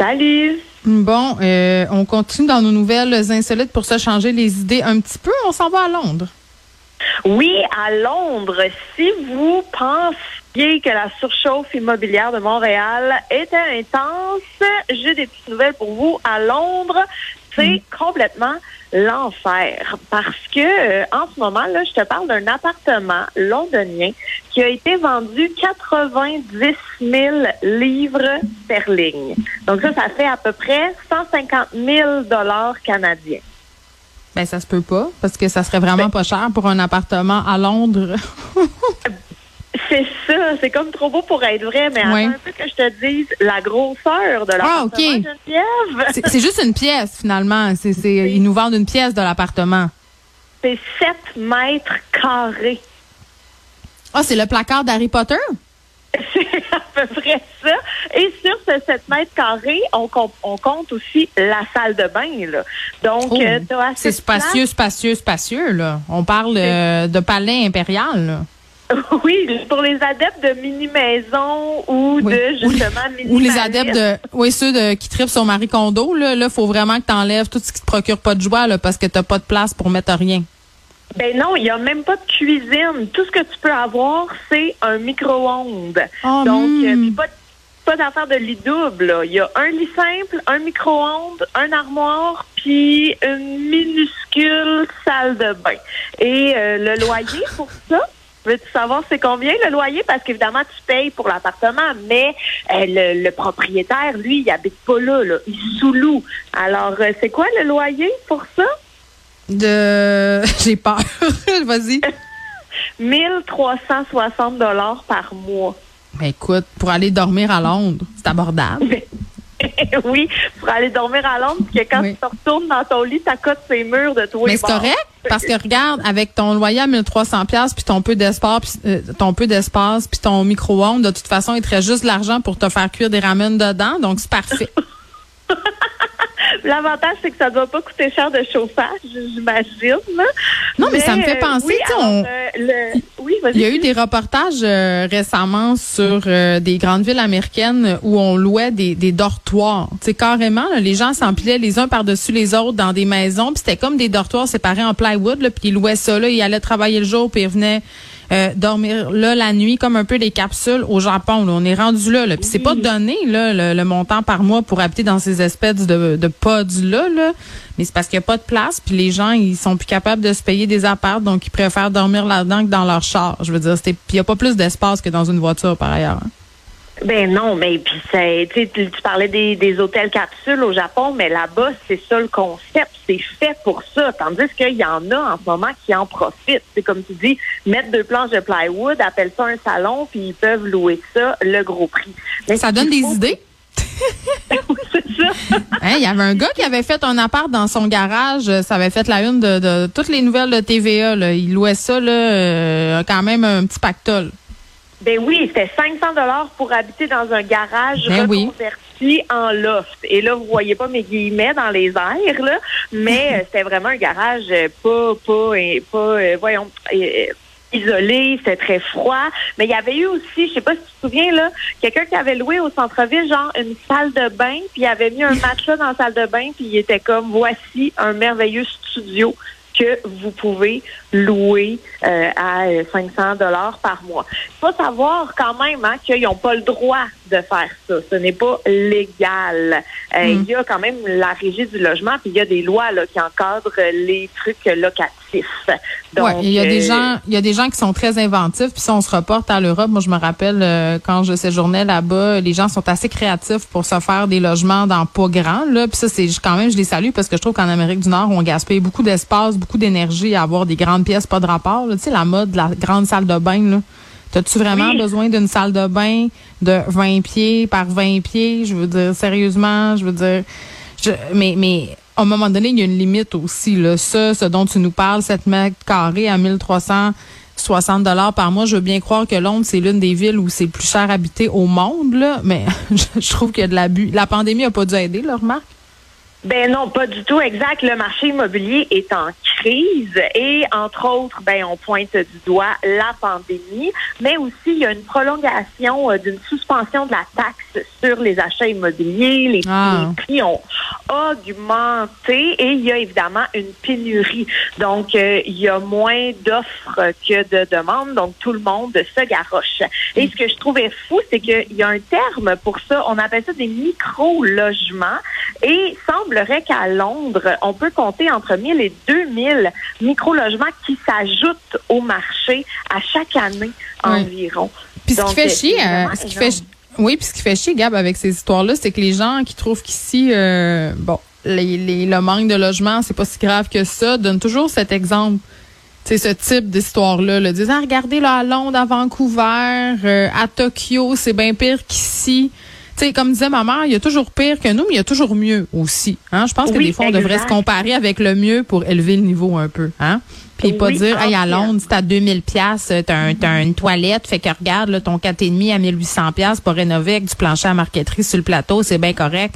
Salut! Bon, euh, on continue dans nos nouvelles insolites pour se changer les idées un petit peu. On s'en va à Londres. Oui, à Londres, si vous pensiez que la surchauffe immobilière de Montréal était intense, j'ai des petites nouvelles pour vous. À Londres, c'est complètement l'enfer parce que euh, en ce moment là, je te parle d'un appartement londonien qui a été vendu 90 000 livres sterling. Donc ça, ça fait à peu près 150 000 dollars canadiens. Ben, ça se peut pas, parce que ça serait vraiment pas cher pour un appartement à Londres. C'est ça, c'est comme trop beau pour être vrai, mais Ouais. attends un peu que je te dise la grosseur de l'appartement, Ah, ok. Geneviève. C'est juste une pièce, finalement. C'est, ils nous vendent une pièce de l'appartement. C'est 7 mètres carrés. Ah, c'est le placard d'Harry Potter? C'est à peu près ça. Et sur ce 7 mètres carrés, on, com- on compte aussi la salle de bain. Là. Donc, Oh, euh, c'est spacieux, spacieux, spacieux, là. On parle euh, de palais impérial, là. Oui, pour les adeptes de mini-maison ou Oui. de, justement, Ou les adeptes de, oui, ceux de, qui tripent sur Marie Kondo, là, là, faut vraiment que t'enlèves tout ce qui te procure pas de joie, là, parce que t'as pas de place pour mettre rien. Ben non, il n'y a même pas de cuisine. Tout ce que tu peux avoir, c'est un micro-ondes. Oh, Donc, hmm. euh, puis pas, pas d'affaire de lit double. Il y a un lit simple, un micro-ondes, un armoire, puis une minuscule salle de bain. Et euh, le loyer pour ça, veux-tu savoir c'est combien le loyer? Parce qu'évidemment, tu payes pour l'appartement, mais euh, le, le propriétaire, lui, il habite pas là. là. Il sous-loue. Alors, euh, c'est quoi le loyer pour ça? De, j'ai peur. Vas-y. 1360 dollars par mois. Ben, écoute, pour aller dormir à Londres, c'est abordable. oui, pour aller dormir à Londres, puis que quand Oui. tu te retournes dans ton lit, t'accotes ces murs de toi Mais c'est correct parce que regarde avec ton loyer à 1300 pièces puis ton peu d'espace puis euh, ton peu d'espace puis ton micro-ondes de toute façon il te reste juste l'argent pour te faire cuire des ramen dedans donc c'est parfait. L'avantage, c'est que ça doit pas coûter cher de chauffage, j'imagine. Non, mais ça me fait euh, penser, oui, alors, on- euh, le- Oui, vas-y. Il y a eu des reportages euh, récemment sur euh, des grandes villes américaines où on louait des, des dortoirs. Sais, carrément, là, les gens s'empilaient les uns par-dessus les autres dans des maisons, puis c'était comme des dortoirs séparés en plywood, puis ils louaient ça, là, ils allaient travailler le jour, puis ils venaient euh, dormir là la nuit, comme un peu des capsules au Japon. Là. On est rendu là, là. puis c'est pas donné là, le, le montant par mois pour habiter dans ces espèces de, de pods-là, là. mais c'est parce qu'il n'y a pas de place, puis les gens, ils sont plus capables de se payer des apparts, donc ils préfèrent dormir là-dedans que dans leur char. Je veux dire, puis il n'y a pas plus d'espace que dans une voiture, par ailleurs. hein. Ben non, mais puis c'est, tu, parlais des, des hôtels capsules au Japon, mais là-bas, c'est ça le concept, c'est fait pour ça. Tandis qu'il y en a en ce moment qui en profitent. C'est comme tu dis, mettre deux planches de plywood, appelle ça un salon, puis ils peuvent louer ça le gros prix. Mais Ça donne des idées. Oui, c'est ça. Hein, Il y avait un gars qui avait fait un appart dans son garage. euh, Ça avait fait la une de, de toutes les nouvelles de TVA. Là. Il louait ça, là, euh, quand même un petit pactole. Ben oui, c'était 500 dollars pour habiter dans un garage Ben oui. reconverti en loft. Et là, vous voyez pas mes guillemets dans les airs, là, mais euh, c'était vraiment un garage euh, pas, pas, euh, pas, voyons, isolé, c'était très froid. Mais il y avait eu aussi, je sais pas si tu te souviens, là, quelqu'un qui avait loué au centre-ville, genre une salle de bain, puis il avait mis un matelas dans la salle de bain, puis il était comme, voici un merveilleux studio que vous pouvez louer euh, à 500 dollars par mois. Il faut savoir quand même hein, qu'ils n'ont pas le droit de faire ça. Ce n'est pas légal. Euh, Il y a quand même la régie du logement, puis il y a des lois là, qui encadrent les trucs locatifs. Donc, ouais, il y a des euh, gens, il y a des gens qui sont très inventifs. Puis si on se reporte à l'Europe, moi je me rappelle euh, quand je séjournais là-bas, les gens sont assez créatifs pour se faire des logements dans pas grand. Là, puis ça c'est quand même je les salue parce que je trouve qu'en Amérique du Nord on gaspille beaucoup d'espace, beaucoup d'énergie à avoir des grandes pièces pas de rapport. là. Tu sais la mode, de la grande salle de bain là. T'as-tu vraiment Oui. besoin d'une salle de bain de 20 pieds par 20 pieds? Je veux dire, sérieusement, je veux dire, je, mais, mais, à un moment donné, il y a une limite aussi, là. Ça, ce dont tu nous parles, 7 mètres carrés à 1360 dollars par mois, je veux bien croire que Londres, c'est l'une des villes où c'est le plus cher habité au monde, là. Mais je, trouve qu'il y a de l'abus. La pandémie a pas dû aider, là, remarque? Ben non, pas du tout. Exact. Le marché immobilier est en crise et entre autres, ben on pointe du doigt la pandémie, mais aussi il y a une prolongation euh, d'une suspension de la taxe sur les achats immobiliers. Les, Ah. les prix ont augmenté et il y a évidemment une pénurie. Donc euh, il y a moins d'offres que de demandes, donc tout le monde se garoche. Et ce que je trouvais fou, c'est qu'il y a un terme pour ça. On appelle ça des micro-logements. Et semblerait qu'à Londres, on peut compter entre 1000 et 2000 micro-logements qui s'ajoutent au marché à chaque année environ. Puis ce qui fait euh, chier, euh, ce qui fait, oui, puis ce qui fait chier, Gab, avec ces histoires-là, c'est que les gens qui trouvent qu'ici, euh, bon, les, les- le manque de logement, c'est pas si grave que ça, donnent toujours cet exemple. C'est ce type d'histoire-là. Là, disant, ah, regardez là à Londres, à Vancouver, euh, à Tokyo, c'est bien pire qu'ici. Sais, comme disait ma mère, il y a toujours pire que nous, mais il y a toujours mieux aussi. Hein? Je pense que des fois, on devrait exact. se comparer avec le mieux pour élever le niveau un peu. Hein? Puis pas Oui, dire, hey, à. Londres, c'est à 2000 pièces, t'as un, t'as une toilette, fait que regarde, là, ton 4,5 à 1800 pièces pour rénover avec du plancher à marqueterie sur le plateau, c'est bien correct.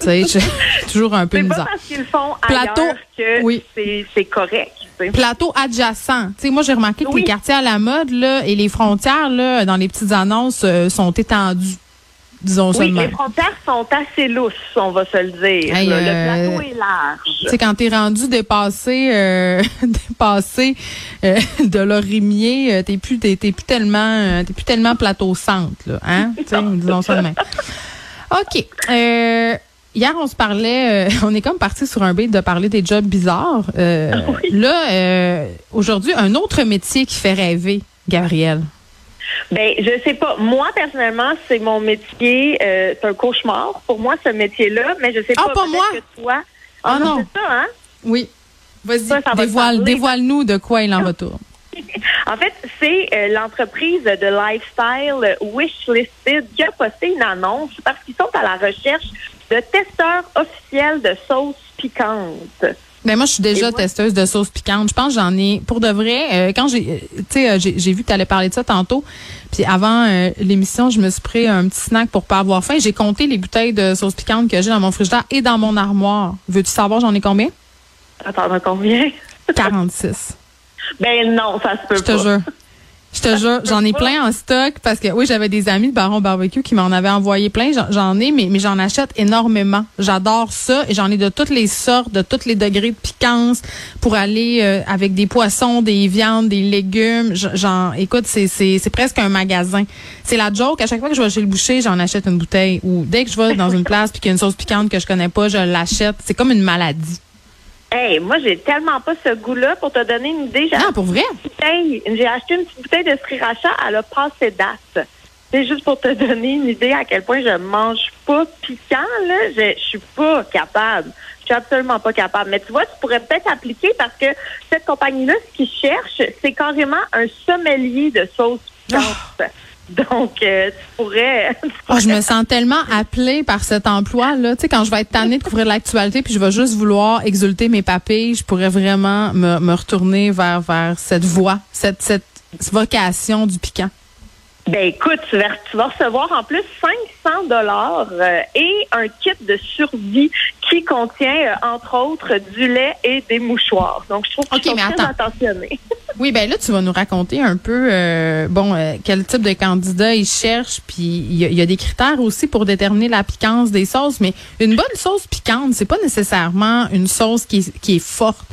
tu sais, toujours un peu pas misère. parce qu'ils le font Plateau, que oui. c'est correct. Plateau adjacent. Moi, j'ai remarqué que les quartiers à la mode, là, et les frontières, là, dans les petites annonces, euh, sont étendues. Disons Oui, les frontières sont assez lousses, on va se le dire. Hey, là. euh, Le plateau est large. Tu sais, quand t'es rendu dépassé, euh, dépassé euh, de l'orimier, t'es plus, t'es, plus tellement, t'es plus tellement plateau centre, là, hein? Disons ça de même. OK. Hier, on se parlait, on est comme parti sur un beat de parler des jobs bizarres. Là, aujourd'hui, un autre métier qui fait rêver, Gabriel. Ben, je sais pas. Moi, personnellement, c'est mon métier. euh, c'est un cauchemar pour moi, ce métier-là. Mais je sais Ah, pas. moi? Que toi. Ah, non. C'est ça, hein? Oui. Vas-y, dévoile, dévoile-nous de quoi il en retourne. En fait, c'est euh, l'entreprise de lifestyle Wishlisted qui a posté une annonce parce qu'ils sont à la recherche de testeurs officiels de sauces piquantes. Ben moi, je suis déjà testeuse de sauce piquante. Je pense que j'en ai pour de vrai. euh, quand j'ai, euh, tu sais, euh, j'ai vu que tu allais parler de ça tantôt. Puis avant euh, l'émission, je me suis pris un petit snack pour pas avoir faim. J'ai compté les bouteilles de sauce piquante que j'ai dans mon frigidaire et dans mon armoire. Veux-tu savoir j'en ai combien? Attends, combien? 46. Ben non, ça se peut Je te pas. jure. Je te jure, j'en ai plein en stock parce que oui, j'avais des amis de Baron Barbecue qui m'en avaient envoyé plein. J'en- ai, mais, mais j'en achète énormément. J'adore ça et j'en ai de toutes les sortes, de tous les degrés de piquance pour aller euh, avec des poissons, des viandes, des légumes. J'en, écoute, c'est c'est c'est presque un magasin. C'est la joke. À chaque fois que je vais chez le boucher, j'en achète une bouteille. Ou dès que je vais dans une place puis qu'il y a une sauce piquante que je connais pas, je l'achète. C'est comme une maladie. Hey, moi, j'ai tellement pas ce goût-là. Pour te donner une idée, j'ai Ah, pour vrai? J'ai acheté une petite bouteille de sriracha, elle a passé date. C'est juste pour te donner une idée à quel point je mange pas piquant, là. Je, je suis pas capable. Je suis absolument pas capable. Mais tu vois, tu pourrais peut-être appliquer parce que cette compagnie-là, ce qu'ils cherchent, c'est carrément un sommelier de sauce piquante. Donc, euh, tu pourrais. tu Oh, je me pourrais- sens tellement appelée par cet emploi-là. Tu sais, quand je vais être tannée de couvrir l'actualité puis je vais juste vouloir exulter mes papilles, je pourrais vraiment me, me retourner vers, vers cette voie, cette, cette vocation du piquant. Ben écoute, tu vas, tu vas recevoir en plus 500 dollars euh, et un kit de survie qui contient euh, entre autres du lait et des mouchoirs. Donc je trouve Ok, qu'ils sont mais très attends. attentionnés. Oui, ben là, tu vas nous raconter un peu, euh, bon, euh, quel type de candidat ils cherchent, puis il y, a- des critères aussi pour déterminer la piquance des sauces, mais une bonne sauce piquante, c'est pas nécessairement une sauce qui est, qui est forte.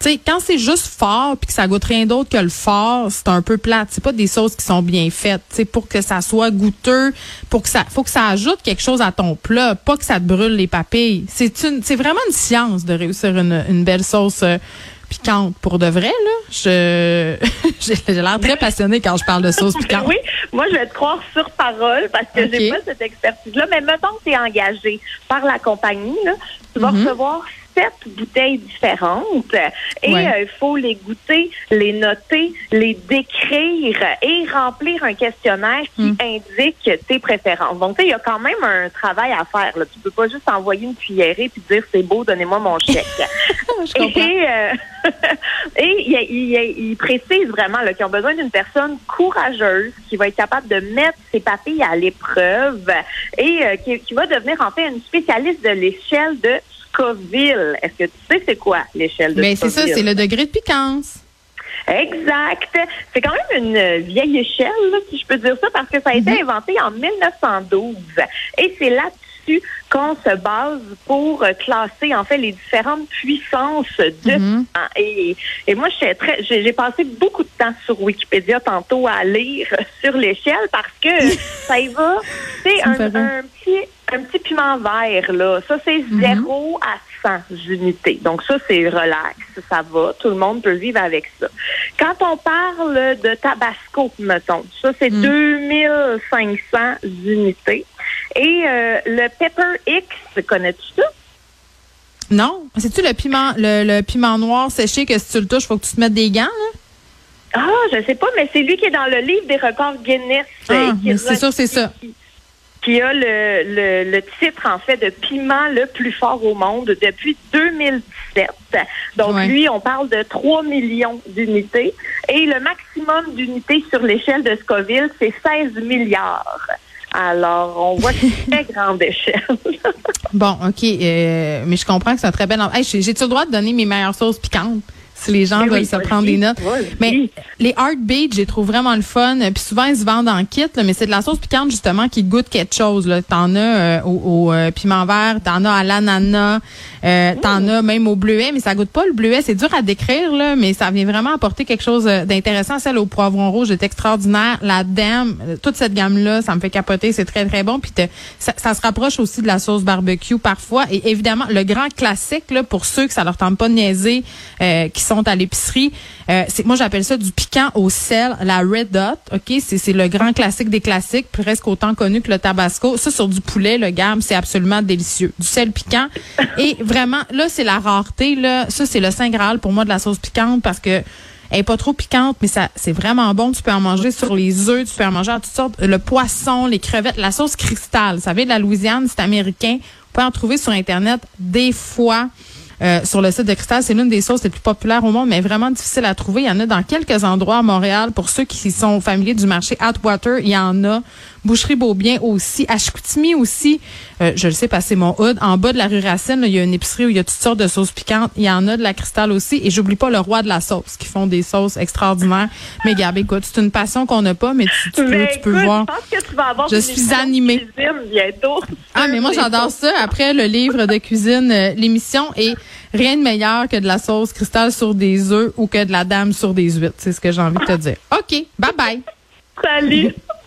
Tu sais, quand c'est juste fort puis que ça goûte rien d'autre que le fort, c'est un peu plate. C'est pas des sauces qui sont bien faites. Tu sais, pour que ça soit goûteux, pour que ça, faut que ça ajoute quelque chose à ton plat, pas que ça te brûle les papilles. C'est une, c'est vraiment une science de réussir une, une belle sauce. euh, piquante pour de vrai là je j'ai l'air très passionnée quand je parle de sauce piquante Oui, moi, je vais te croire sur parole parce que j'ai pas cette expertise-là. Mais mettons que tu es engagé par la compagnie, là, tu vas Mhm. recevoir sept bouteilles différentes et Ouais. euh, il faut les goûter, les noter, les décrire et remplir un questionnaire qui Mhm. indique tes préférences. Donc, tu sais, il y a quand même un travail à faire. Là. Tu peux pas juste envoyer une cuillerée puis dire c'est beau, donnez-moi mon chèque. Et, euh, et il, il- il précise vraiment qu'ils ont besoin d'une personne courageuse qui va être capable de mettre ses papilles à l'épreuve et euh, qui, qui va devenir en fait une spécialiste de l'échelle de Scoville. Est-ce que tu sais c'est quoi l'échelle de mais c'est Scoville? ça c'est le degré de piquance Exact. C'est quand même une vieille échelle, là, si je peux dire ça, parce que ça a été inventé en 1912. Et c'est là-dessus qu'on se base pour euh, classer, en fait, les différentes puissances de. Ah, Et, et moi, suis très, j'ai j'ai passé beaucoup de temps sur Wikipédia tantôt à lire sur l'échelle parce que ça y va. C'est un, petit, un petit piment vert, là. Ça, c'est Mhm. 0 à 100 unités. Donc, ça, c'est relax. Ça va. Tout le monde peut vivre avec ça. Quand on parle de Tabasco, mettons, ça, c'est Mm. 2500 unités. Et euh, le Pepper X, connais-tu ça? non c'est tu le piment le, le piment noir séché que si tu le touches faut que tu te mettes des gants là? Ah, je sais pas, mais c'est lui qui est dans le livre des records Guinness. Ah, c'est sûr, c'est ça. Qui, qui a le, le, le titre, en fait, de piment le plus fort au monde depuis 2017. Donc, Ouais. lui, on parle de 3 millions d'unités. Et le maximum d'unités sur l'échelle de Scoville, c'est 16 milliards. Alors, on voit une très grande échelle. bon ok euh, mais je comprends que c'est un très bel hey, j'ai j'ai-tu le droit de donner mes meilleures sauces piquantes? Si les gens Eh oui, veulent se vas-y, prendre des notes mais les Heartbeat, je les trouve vraiment le fun. Puis souvent, ils se vendent en kit, là, mais c'est de la sauce piquante, justement, qui goûte quelque chose. Là. T'en as euh, au, au, euh, piment vert, t'en as à l'ananas, euh, t'en as même au bleuet, mais ça goûte pas le bleuet. C'est dur à décrire, là, mais ça vient vraiment apporter quelque chose euh, d'intéressant. Celle au poivron rouge est extraordinaire. La dame, toute cette gamme-là, ça me fait capoter. C'est très, très bon. Puis ça, ça se rapproche aussi de la sauce barbecue parfois. Et évidemment, le grand classique, là, pour ceux que ça leur tente pas de niaiser, euh, qui sont à l'épicerie, euh, c'est moi j'appelle ça du piquant au sel, la Red Dot. Ok, c'est c'est le grand classique des classiques, presque autant connu que le Tabasco. Ça sur du poulet, le gamme, c'est absolument délicieux. Du sel piquant et vraiment là c'est la rareté là. Ça c'est le saint graal pour moi de la sauce piquante parce que elle est pas trop piquante, mais ça c'est vraiment bon. Tu peux en manger sur les œufs, tu peux en manger à toutes sortes. Le poisson, les crevettes, la sauce cristal. Ça vient de la Louisiane, c'est américain. Vous pouvez en trouver sur internet des fois. Euh, sur le site de Cristal, c'est l'une des sauces les plus populaires au monde, mais vraiment difficile à trouver. Il y en a dans quelques endroits à Montréal. Pour ceux qui sont familiers du marché Atwater, il y en a. Boucherie Beaubien aussi. À Chicoutimi aussi, euh, je le sais parce que c'est mon hood. En bas de la rue Racine, là, il y a une épicerie où il y a toutes sortes de sauces piquantes. Il y en a de la Cristal aussi. Et j'oublie pas le roi de la sauce, qui font des sauces extraordinaires. Mais Gab, écoute, c'est une passion qu'on n'a pas, mais tu, tu peux, tu peux voir. Je pense que tu vas avoir Je suis animée. cuisine bientôt. Ah, mais moi, j'adore ça. Après le livre de cuisine, euh, l'émission, et rien de meilleur que de la sauce cristal sur des œufs ou que de la dame sur des huîtres. C'est ce que j'ai envie de te dire. OK. Bye bye. Salut!